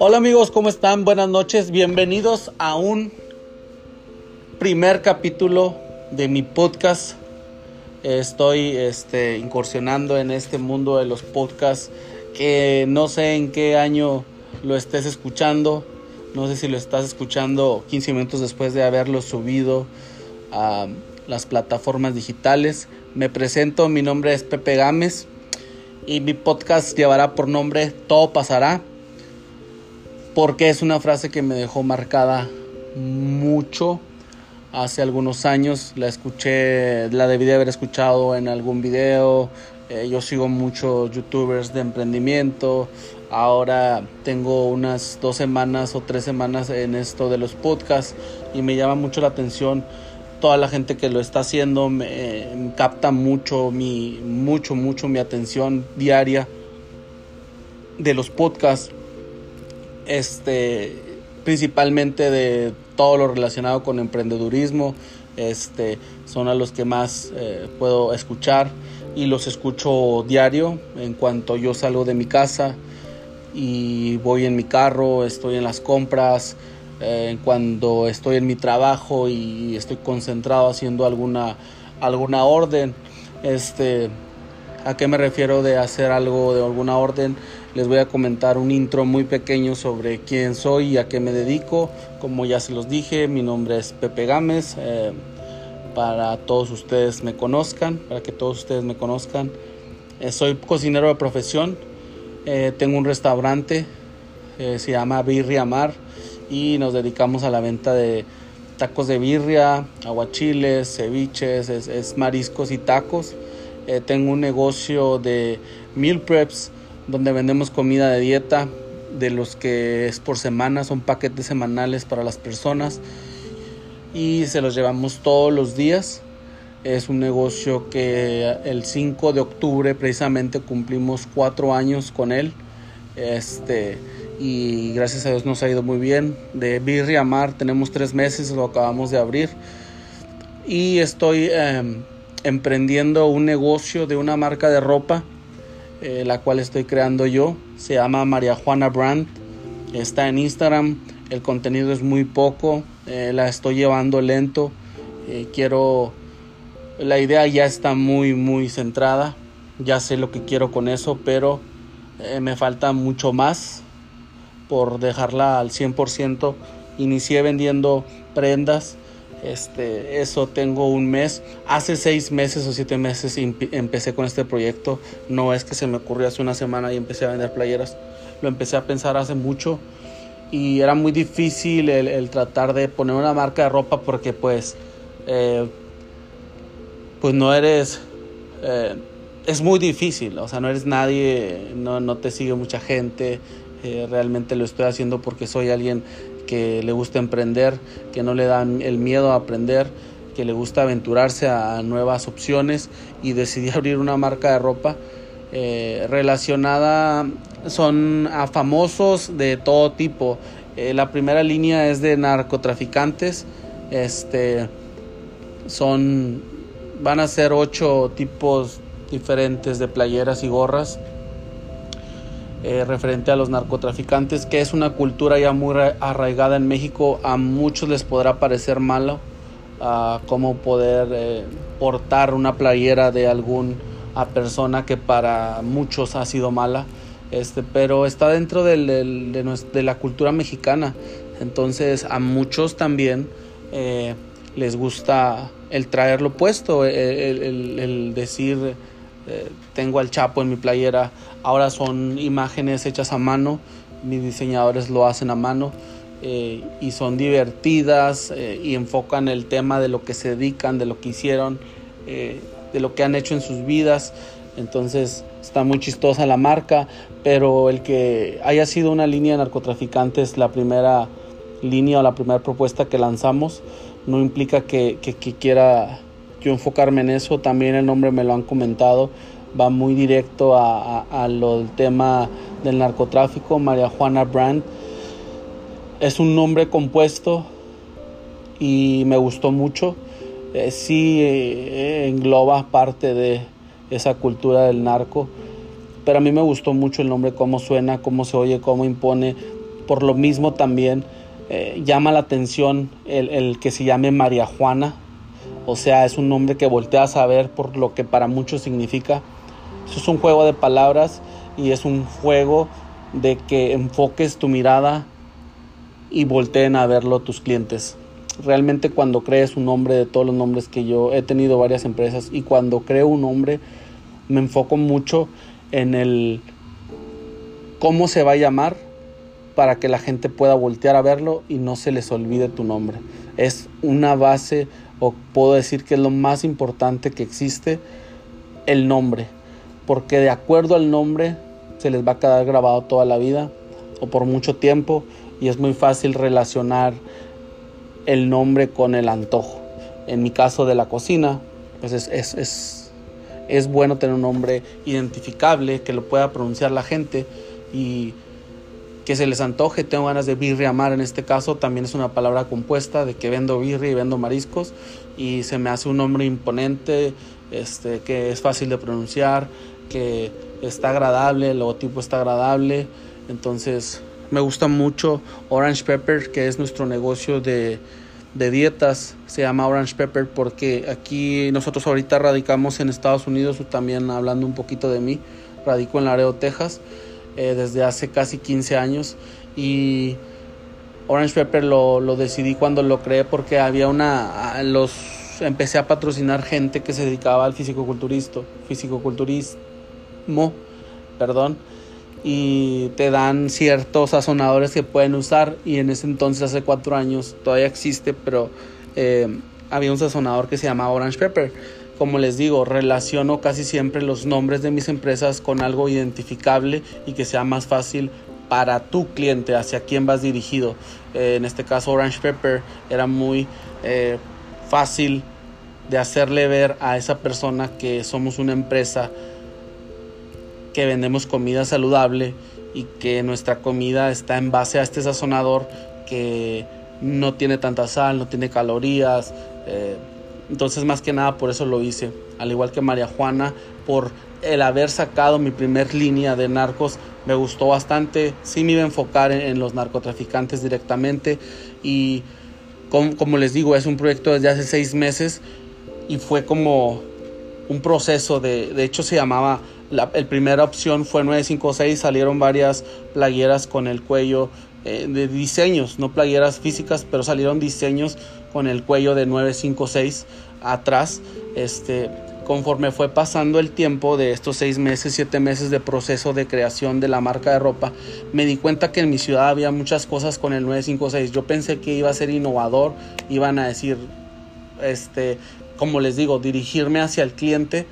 Hola amigos, ¿cómo están? Buenas noches, bienvenidos a un primer capítulo de mi podcast. Estoy este, incursionando en este mundo de los podcasts que no sé en qué año lo estés escuchando. No sé si lo estás escuchando 15 minutos después de haberlo subido a las plataformas digitales. Me presento, mi nombre es Pepe Gámez y mi podcast llevará por nombre Todo pasará porque es una frase que me dejó marcada mucho hace algunos años. La escuché, la debí de haber escuchado en algún video. Eh, yo sigo muchos youtubers de emprendimiento. Ahora tengo unas dos semanas o tres semanas en esto de los podcasts y me llama mucho la atención toda la gente que lo está haciendo me, capta mucho mi mucho mucho mi atención diaria de los podcasts este, principalmente de todo lo relacionado con emprendedurismo, este, son a los que más eh, puedo escuchar y los escucho diario en cuanto yo salgo de mi casa y voy en mi carro, estoy en las compras, eh, cuando estoy en mi trabajo y estoy concentrado haciendo alguna, alguna orden. Este, ¿A qué me refiero de hacer algo de alguna orden? Les voy a comentar un intro muy pequeño sobre quién soy y a qué me dedico. Como ya se los dije, mi nombre es Pepe Gámez. Eh, para todos ustedes me conozcan, para que todos ustedes me conozcan. Eh, soy cocinero de profesión. Eh, tengo un restaurante, se llama Birria Mar y nos dedicamos a la venta de tacos de birria, aguachiles, ceviches, es, mariscos y tacos. tengo un negocio de meal preps donde vendemos comida de dieta, de los que es por semana, son paquetes semanales para las personas y se los llevamos todos los días. Es un negocio que el 5 de octubre precisamente cumplimos cuatro años con él. Este, y gracias a Dios nos ha ido muy bien. De Birria Mar tenemos tres meses, lo acabamos de abrir. Y estoy em, emprendiendo un negocio de una marca de ropa eh, la cual estoy creando yo. Se llama María Juana Brand. Está en Instagram. El contenido es muy poco. Eh, la estoy llevando lento. Eh, quiero... La idea ya está muy, muy centrada. Ya sé lo que quiero con eso, pero me falta mucho más por dejarla al 100%. Inicié vendiendo prendas este, eso tengo un mes. Hace seis meses o siete meses empecé con este proyecto. No es que se me ocurrió hace una semana y empecé a vender playeras. Lo empecé a pensar hace mucho y era muy difícil el, tratar de poner una marca de ropa porque pues, eh, pues no eres, eh, es muy difícil. O sea, no eres nadie, no, no te sigue mucha gente. Eh, realmente lo estoy haciendo porque soy alguien que le gusta emprender, que no le dan el miedo a aprender, que le gusta aventurarse a nuevas opciones y decidí abrir una marca de ropa eh, relacionada son a famosos de todo tipo. Eh, la primera línea es de narcotraficantes. Este son van a ser ocho tipos diferentes de playeras y gorras eh, referente a los narcotraficantes, que es una cultura ya muy arraigada en México. A muchos les podrá parecer malo uh, cómo poder eh, portar una playera de alguna persona que para muchos ha sido mala, este, pero está dentro del, de, la cultura mexicana. Entonces a muchos también eh, les gusta el traerlo puesto, el decir eh, tengo al Chapo en mi playera. Ahora son imágenes hechas a mano. Mis diseñadores lo hacen a mano. Eh, y son divertidas eh, y enfocan el tema de lo que se dedican, de lo que hicieron, de lo que han hecho en sus vidas. Entonces está muy chistosa la marca, pero el que haya sido una línea de narcotraficantes la primera línea o la primera propuesta que lanzamos no implica que, que quiera yo enfocarme en eso. También el nombre me lo han comentado. Va muy directo a, lo del tema del narcotráfico. María Juana Brand. Es un nombre compuesto y me gustó mucho. Eh, sí eh, engloba parte de esa cultura del narco. Pero a mí me gustó mucho el nombre, cómo suena, cómo se oye, cómo impone Por lo mismo también eh, llama la atención el, el, que se llame María Juana. O sea, es un nombre que volteas a ver por lo que para muchos significa. Eso es un juego de palabras y es un juego de que enfoques tu mirada y volteen a verlo tus clientes. Realmente cuando crees un nombre de todos los nombres que yo he tenido varias empresas y cuando creo un nombre me enfoco mucho en el cómo se va a llamar para que la gente pueda voltear a verlo y no se les olvide tu nombre. Es una base o puedo decir que es lo más importante que existe el nombre, porque de acuerdo al nombre se les va a quedar grabado toda la vida o por mucho tiempo y es muy fácil relacionar el nombre con el antojo. En mi caso de la cocina, pues es, es, es, es bueno tener un nombre identificable que lo pueda pronunciar la gente y que se les antoje, tengo ganas de birria amar en este caso, también es una palabra compuesta de que vendo birria y vendo mariscos y se me hace un nombre imponente, este, que es fácil de pronunciar, que está agradable, el logotipo está agradable, entonces me gusta mucho Orange Pepper, que es nuestro negocio de, de dietas, se llama Orange Pepper porque aquí nosotros ahorita radicamos en Estados Unidos, también hablando un poquito de mí, radico en Laredo, Texas eh, desde hace casi 15 años. Y Orange Pepper lo, decidí cuando lo creé porque había una los empecé a patrocinar gente que se dedicaba al fisicoculturismo fisicoculturismo perdón y te dan ciertos sazonadores que pueden usar. Y en ese entonces hace cuatro años todavía existe pero eh, había un sazonador que se llamaba Orange Pepper como les digo, relaciono casi siempre los nombres de mis empresas con algo identificable y que sea más fácil para tu cliente, hacia quién vas dirigido. Eh, en este caso, Orange Pepper era muy eh, fácil de hacerle ver a esa persona que somos una empresa que vendemos comida saludable y que nuestra comida está en base a este sazonador que no tiene tanta sal, no tiene calorías. Eh, entonces más que nada por eso lo hice. Al igual que María Juana, por el haber sacado mi primer línea de narcos, me gustó bastante. Sí me iba a enfocar en, los narcotraficantes directamente. Y como, les digo, es un proyecto desde hace seis meses y fue como un proceso de, de hecho se llamaba, la primera opción fue 956, salieron varias playeras con el cuello eh, de diseños, no playeras físicas, pero salieron diseños con el cuello de 956 atrás. Este, conforme fue pasando el tiempo de estos seis meses, siete meses de proceso de creación de la marca de ropa, me di cuenta que en mi ciudad había muchas cosas con el 956. Yo pensé que iba a ser innovador, iban a decir, este, como les digo, dirigirme hacia el cliente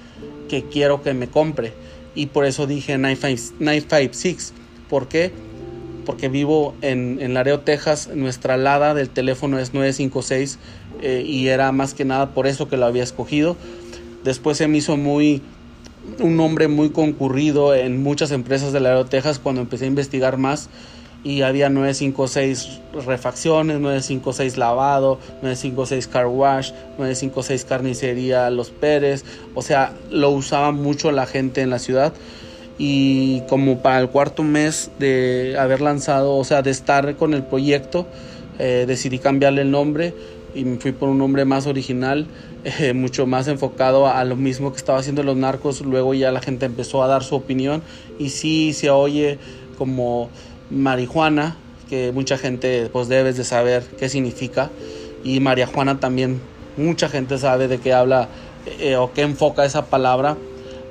que quiero que me compre. Y por eso dije 956. ¿Por qué? Porque vivo en, en Laredo, Texas. Nuestra alada del teléfono es 956 eh, y era más que nada por eso que lo había escogido. Después se me hizo muy un nombre muy concurrido en muchas empresas de Laredo, Texas cuando empecé a investigar más y había 956 refacciones, 956 lavado, 956 car wash, 956 carnicería Los Pérez, o sea, lo usaba mucho la gente en la ciudad y como para el cuarto mes de haber lanzado, o sea, de estar con el proyecto, eh, decidí cambiarle el nombre y me fui por un nombre más original, eh, mucho más enfocado a, lo mismo que estaba haciendo los narcos. Luego ya la gente empezó a dar su opinión y sí se oye como marihuana, que mucha gente pues debes de saber qué significa. Y María Juana también, mucha gente sabe de qué habla eh, o qué enfoca esa palabra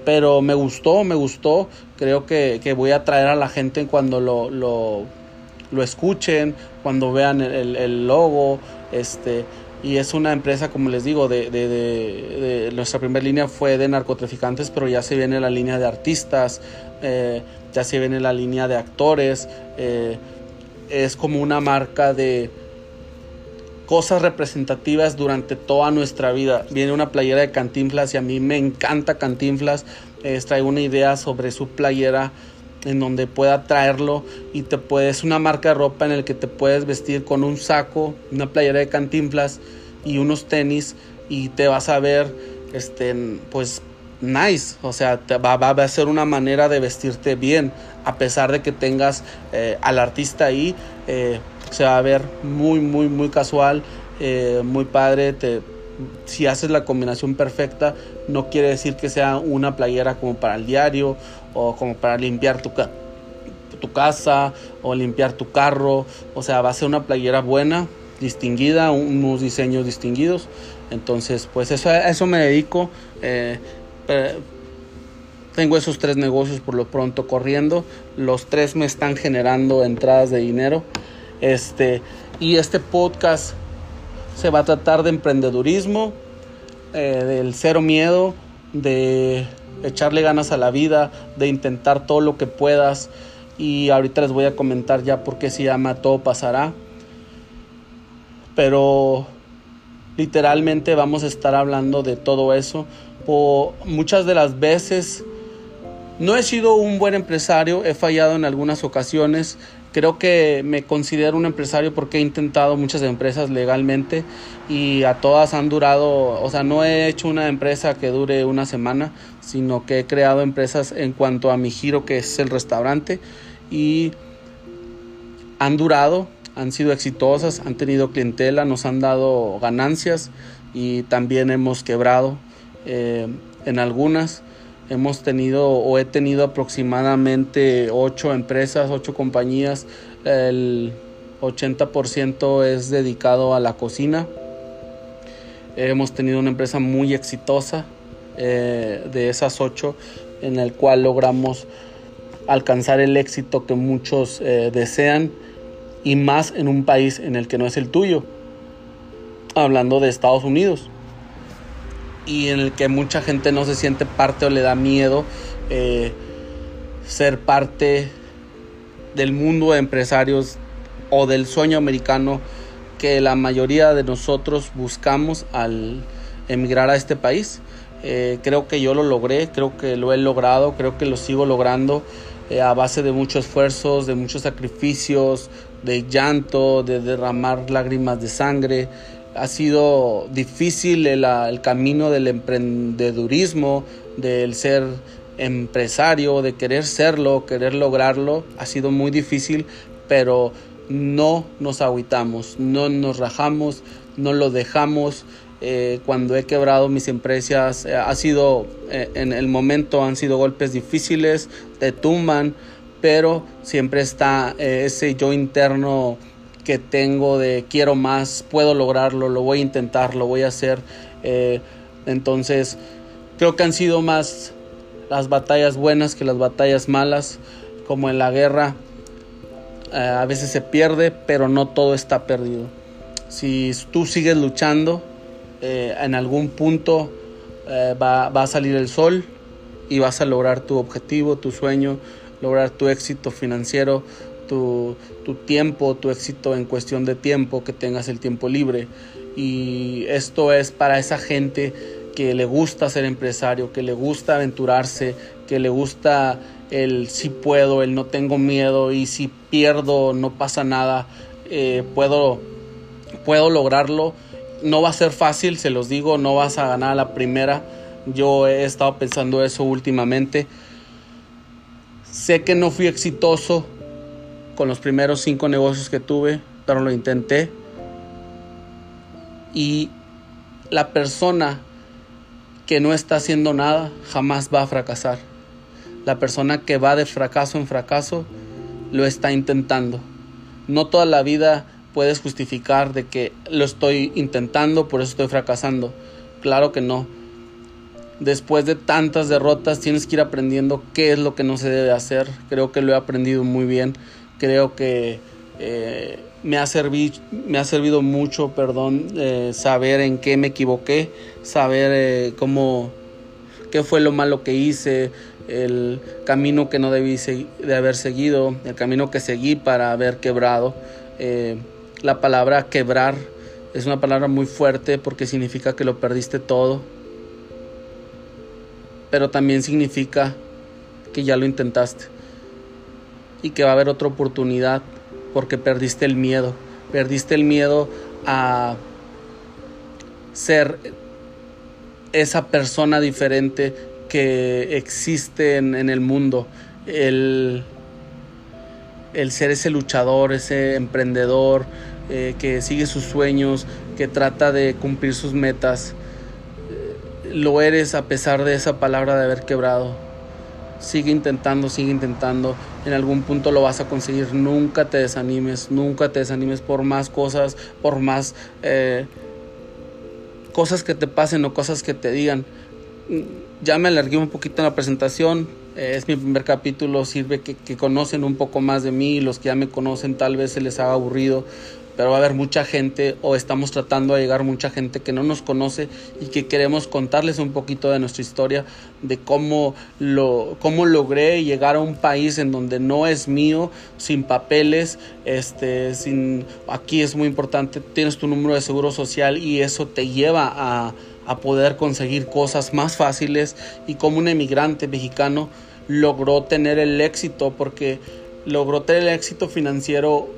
pero me gustó, me gustó. Creo que, que voy a traer a la gente cuando lo, lo, lo escuchen, cuando vean el, el, logo. Este, y es una empresa, como les digo, de, de, de, nuestra primera línea fue de narcotraficantes, pero ya se viene la línea de artistas, eh, ya se viene la línea de actores. Eh, es como una marca de cosas representativas durante toda nuestra vida. Viene una playera de Cantinflas y a mí me encanta Cantinflas. Eh, traigo una idea sobre su playera en donde pueda traerlo y te puedes una marca de ropa en el que te puedes vestir con un saco, una playera de Cantinflas y unos tenis y te vas a ver este pues nice, o sea, te va, a ser una manera de vestirte bien, a pesar de que tengas eh, al artista ahí, eh, se va a ver muy, muy, muy casual, eh, muy padre, te, si haces la combinación perfecta, no quiere decir que sea una playera como para el diario o como para limpiar tu, tu casa o limpiar tu carro, o sea, va a ser una playera buena, distinguida, unos diseños distinguidos. Entonces, pues eso, a eso me dedico. Tengo esos tres negocios por lo pronto corriendo. Los tres me están generando entradas de dinero. Este, y este podcast se va a tratar de emprendedurismo, eh, del cero miedo, de echarle ganas a la vida, de intentar todo lo que puedas. Y ahorita les voy a comentar ya por qué se llama Todo Pasará. Pero literalmente vamos a estar hablando de todo eso. Por muchas de las veces no he sido un buen empresario, he fallado en algunas ocasiones. Creo que me considero un empresario porque he intentado muchas empresas legalmente y a todas han durado, o sea, no he hecho una empresa que dure una semana, sino que he creado empresas en cuanto a mi giro que es el restaurante y han durado han sido exitosas, han tenido clientela, nos han dado ganancias y también hemos quebrado eh, en algunas. Hemos tenido o he tenido aproximadamente ocho empresas, ocho compañías. El 80% es dedicado a la cocina. Hemos tenido una empresa muy exitosa eh, de esas ocho en el cual logramos alcanzar el éxito que muchos eh, desean y más en un país en el que no es el tuyo, hablando de Estados Unidos, y en el que mucha gente no se siente parte o le da miedo eh, ser parte del mundo de empresarios o del sueño americano que la mayoría de nosotros buscamos al emigrar a este país. Eh, creo que yo lo logré, creo que lo he logrado, creo que lo sigo logrando eh, a base de muchos esfuerzos, de muchos sacrificios, de llanto, de derramar lágrimas de sangre. Ha sido difícil el, el camino del emprendedurismo, del ser empresario, de querer serlo, querer lograrlo. Ha sido muy difícil, pero no nos agüitamos, no nos rajamos, no lo dejamos. Eh, cuando he quebrado mis empresas, eh, ha sido eh, en el momento han sido golpes difíciles, te tumban, pero siempre está ese yo interno que tengo de quiero más, puedo lograrlo, lo voy a intentar, lo voy a hacer. Eh, entonces, creo que han sido más las batallas buenas que las batallas malas, como en la guerra. Eh, a veces se pierde, pero no todo está perdido. Si tú sigues luchando, en algún punto va, va a salir el sol y vas a lograr tu objetivo, tu sueño, lograr tu éxito financiero, tu, tiempo, tu éxito en cuestión de tiempo, que tengas el tiempo libre. Y esto es para esa gente que le gusta ser empresario, que le gusta aventurarse, que le gusta el si puedo, el no tengo miedo y si pierdo no pasa nada, eh, puedo, puedo lograrlo. No va a ser fácil, se los digo, no vas a ganar la primera. Yo he estado pensando eso últimamente. Sé que no fui exitoso con los primeros cinco negocios que tuve, pero lo intenté. Y la persona que no está haciendo nada jamás va a fracasar. La persona que va de fracaso en fracaso lo está intentando. No toda la vida puedes justificar de que lo estoy intentando, por eso estoy fracasando. Claro que no después de tantas derrotas tienes que ir aprendiendo qué es lo que no se debe hacer. Creo que lo he aprendido muy bien. Creo que eh, me, ha servido mucho, perdón, eh, saber en qué me equivoqué, saber eh, cómo, qué fue lo malo que hice, el camino que no debí de haber seguido, el camino que seguí para haber quebrado. la palabra quebrar es una palabra muy fuerte porque significa que lo perdiste todo pero también significa que ya lo intentaste y que va a haber otra oportunidad porque perdiste el miedo, perdiste el miedo a ser esa persona diferente que existe en, el mundo. El, el, ser ese luchador, ese emprendedor eh, que sigue sus sueños, que trata de cumplir sus metas. Eh, lo eres a pesar de esa palabra de haber quebrado. Sigue intentando, sigue intentando. En algún punto lo vas a conseguir. Nunca te desanimes, nunca te desanimes por más cosas, por más eh, cosas que te pasen o cosas que te digan. Ya me alargué un poquito en la presentación. Eh, es mi primer capítulo. Sirve que, que conocen un poco más de mí. Los que ya me conocen tal vez se les haga aburrido pero va a haber mucha gente o estamos tratando de llegar mucha gente que no nos conoce y que queremos contarles un poquito de nuestra historia, de cómo, lo, cómo logré llegar a un país en donde no es mío, sin papeles, este, sin, aquí es muy importante, tienes tu número de seguro social y eso te lleva a, a poder conseguir cosas más fáciles y como un emigrante mexicano logró tener el éxito porque logró tener el éxito financiero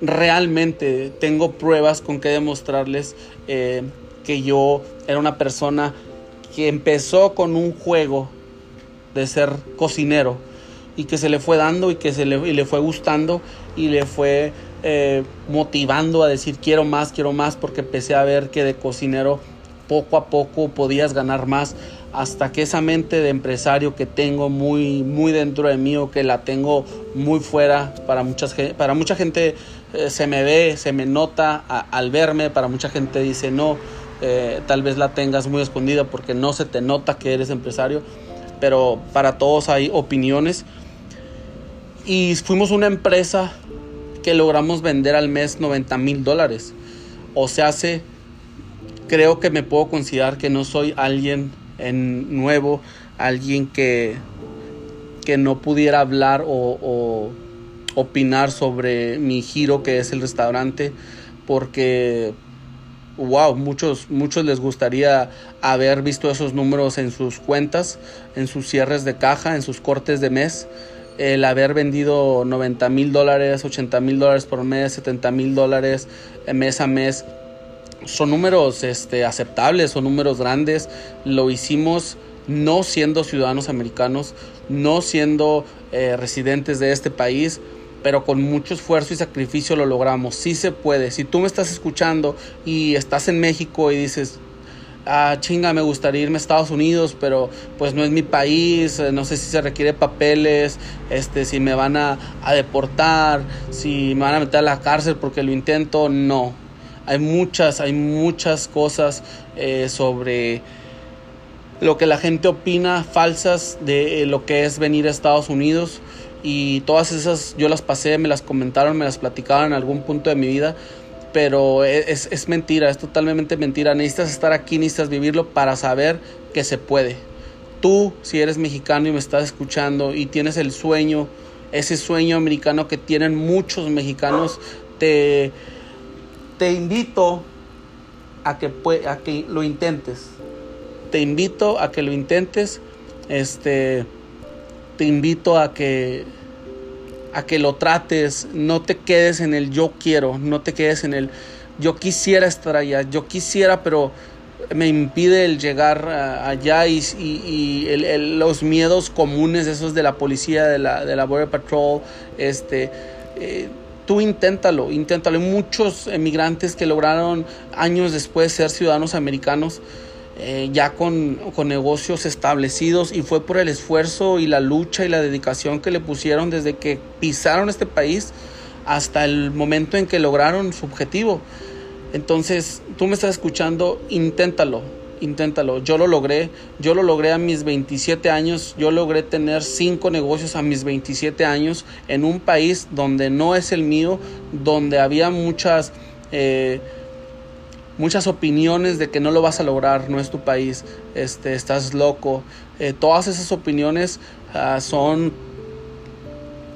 realmente tengo pruebas con que demostrarles eh, que yo era una persona que empezó con un juego de ser cocinero y que se le fue dando y que se le, le fue gustando y le fue eh, motivando a decir quiero más, quiero más porque empecé a ver que de cocinero poco a poco podías ganar más hasta que esa mente de empresario que tengo muy, muy dentro de mí o que la tengo muy fuera, para, muchas, para mucha gente eh, se me ve, se me nota al verme, para mucha gente dice no, eh, tal vez la tengas muy escondida porque no se te nota que eres empresario, pero para todos hay opiniones. Y fuimos una empresa que logramos vender al mes 90 mil dólares. O se hace, creo que me puedo considerar que no soy alguien en nuevo, alguien que, que no pudiera hablar o, opinar sobre mi giro que es el restaurante, porque wow, muchos, muchos les gustaría haber visto esos números en sus cuentas, en sus cierres de caja, en sus cortes de mes. El haber vendido 90 mil dólares, 80 mil dólares por mes, 70 mil dólares mes a mes, son números este, aceptables, son números grandes. Lo hicimos no siendo ciudadanos americanos, no siendo eh, residentes de este país, pero con mucho esfuerzo y sacrificio lo logramos. Sí se puede. Si tú me estás escuchando y estás en México y dices, ah, chinga, me gustaría irme a Estados Unidos, pero pues no es mi país, eh, no sé si se requiere papeles, este, si me van a, deportar, si me van a meter a la cárcel porque lo intento, no hay muchas, hay muchas cosas eh, sobre lo que la gente opina falsas de lo que es venir a Estados Unidos y todas esas yo las pasé, me las comentaron, me las platicaron en algún punto de mi vida, pero es, es mentira, es totalmente mentira. Necesitas estar aquí, necesitas vivirlo para saber que se puede. Tú, si eres mexicano y me estás escuchando y tienes el sueño, ese sueño americano que tienen muchos mexicanos, te te invito a que, a que lo intentes. Te invito a que lo intentes. Este, te invito a que a que lo trates, no te quedes en el yo quiero, no te quedes en el yo quisiera estar allá, yo quisiera, pero me impide el llegar allá y, los miedos comunes, esos de la policía, de la, de la Border Patrol, este, eh, tú inténtalo, inténtalo. Hay muchos emigrantes que lograron años después ser ciudadanos americanos. Eh, ya con, con, negocios establecidos y fue por el esfuerzo y la lucha y la dedicación que le pusieron desde que pisaron este país hasta el momento en que lograron su objetivo. Entonces, tú me estás escuchando, inténtalo, inténtalo. Yo lo logré, yo lo logré a mis 27 años, yo logré tener cinco negocios a mis 27 años en un país donde no es el mío, donde había muchas... Eh, muchas opiniones de que no lo vas a lograr, no es tu país, este, estás loco. Eh, todas esas opiniones ah, son,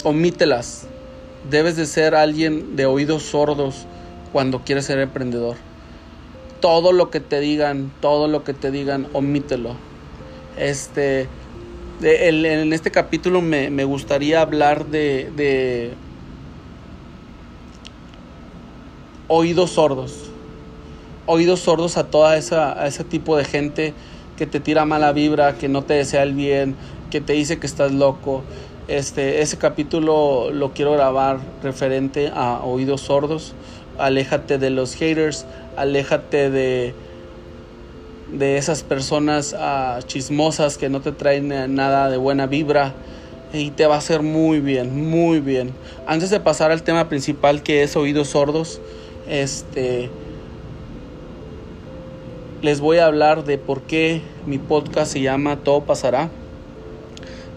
omítelas. Debes de ser alguien de oídos sordos cuando quieres ser emprendedor todo lo que te digan, todo lo que te digan, omítelo. Este, en este capítulo me, gustaría hablar de, de, oídos sordos. Oídos sordos a toda esa, a ese tipo de gente que te tira mala vibra, que no te desea el bien, que te dice que estás loco. Este, ese capítulo lo quiero grabar referente a oídos sordos. Aléjate de los haters, aléjate de, de esas personas ah, chismosas que no te traen eh, nada de buena vibra y te va a hacer muy bien, muy bien. Antes de pasar al tema principal que es oídos sordos, este les voy a hablar de por qué mi podcast se llama Todo pasará.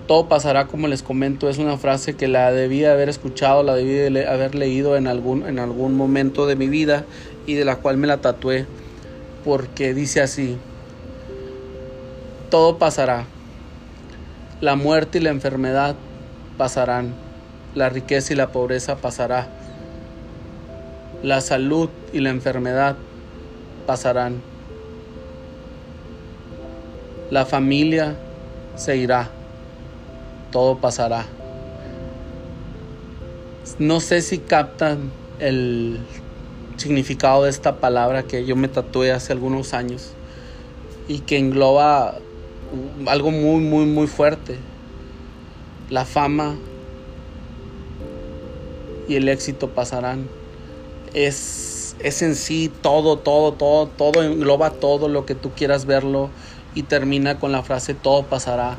Todo pasará, como les comento, es una frase que la debí haber escuchado, la debí haber leído en algún, en algún momento de mi vida y de la cual me la tatué, porque dice así, todo pasará, la muerte y la enfermedad pasarán, la riqueza y la pobreza pasará, la salud y la enfermedad pasarán la familia se irá, todo pasará. No sé si captan el significado de esta palabra que yo me tatué hace algunos años y que engloba algo muy, muy, muy fuerte. La fama y el éxito pasarán. Es, es en sí todo, todo, todo, todo engloba todo lo que tú quieras verlo y termina con la frase todo pasará.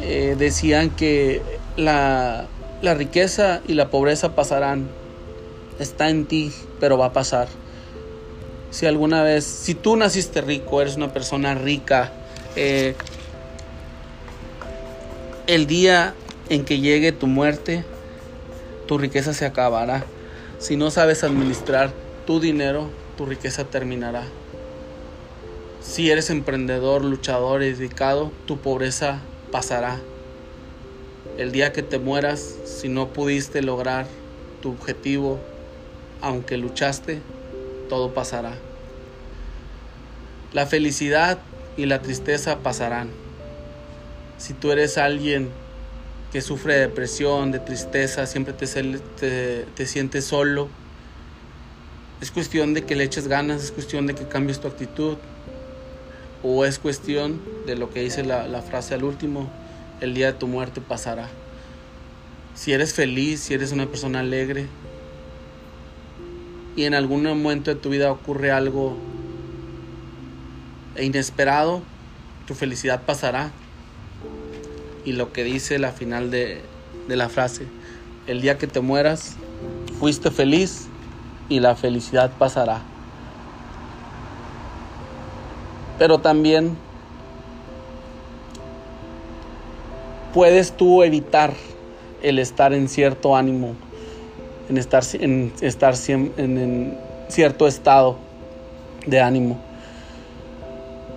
Eh, decían que la, la riqueza y la pobreza pasarán. Está en ti, pero va a pasar. Si alguna vez, si tú naciste rico, eres una persona rica, eh, el día en que llegue tu muerte, tu riqueza se acabará. Si no sabes administrar tu dinero, tu riqueza terminará. Si eres emprendedor, luchador y dedicado, tu pobreza pasará. El día que te mueras, si no pudiste lograr tu objetivo, aunque luchaste, todo pasará. La felicidad y la tristeza pasarán. Si tú eres alguien que sufre de depresión, de tristeza, siempre te, te sientes solo, es cuestión de que le eches ganas, es cuestión de que cambies tu actitud, o es cuestión de lo que dice la, frase al último, el día de tu muerte pasará. Si eres feliz, si eres una persona alegre y en algún momento de tu vida ocurre algo inesperado, tu felicidad pasará. Y lo que dice la final de, la frase, el día que te mueras, fuiste feliz y la felicidad pasará. Pero también puedes tú evitar el estar en cierto ánimo, en estar en, estar en, cierto estado de ánimo.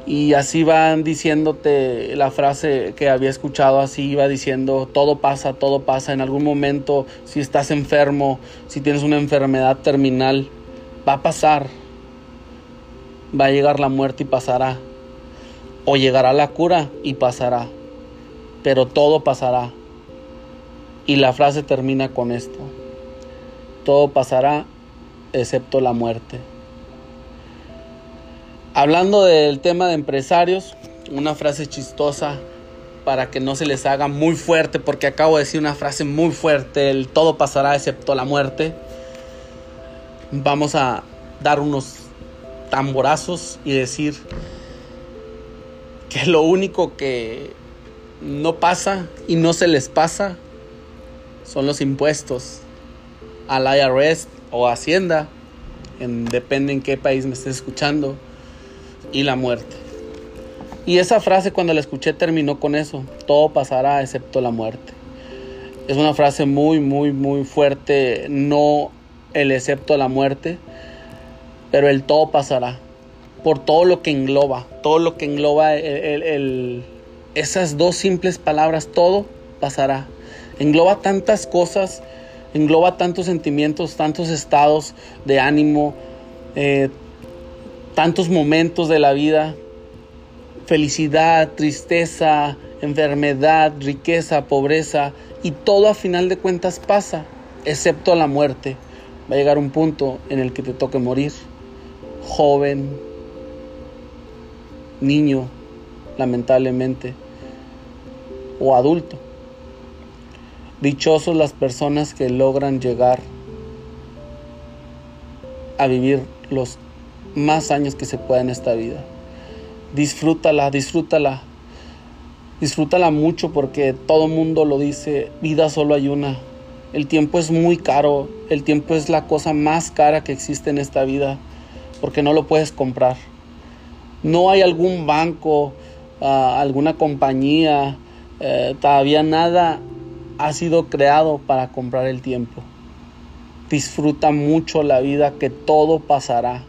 Y así van diciéndote la frase que había escuchado, así iba diciendo, todo pasa, todo pasa. En algún momento, si estás enfermo, si tienes una enfermedad terminal, va a pasar, va a llegar la muerte y pasará. O llegará la cura y pasará. Pero todo pasará. Y la frase termina con esto. Todo pasará excepto la muerte. Hablando del tema de empresarios, una frase chistosa para que no se les haga muy fuerte, porque acabo de decir una frase muy fuerte, el todo pasará excepto la muerte. Vamos a dar unos tamborazos y decir que lo único que no pasa y no se les pasa son los impuestos al IRS o Hacienda, en, depende en qué país me estés escuchando, y la muerte. Y esa frase cuando la escuché terminó con eso, todo pasará excepto la muerte. Es una frase muy, muy, muy fuerte, no el excepto la muerte, pero el todo pasará por todo lo que engloba, todo lo que engloba esas dos simples palabras, todo pasará. Engloba tantas cosas, engloba tantos sentimientos, tantos estados de ánimo, eh, tantos momentos de la vida, felicidad, tristeza, enfermedad, riqueza, pobreza, y todo a final de cuentas pasa, excepto la muerte. Va a llegar un punto en el que te toque morir joven, niño, lamentablemente, o adulto. Dichosos las personas que logran llegar a vivir los más años que se pueda en esta vida. Disfrútala, disfrútala. Disfrútala mucho porque todo mundo lo dice, vida solo hay una. El tiempo es muy caro, el tiempo es la cosa más cara que existe en esta vida porque no lo puedes comprar. No hay algún banco, ah, alguna compañía, eh, todavía nada ha sido creado para comprar el tiempo. Disfruta mucho la vida que todo pasará.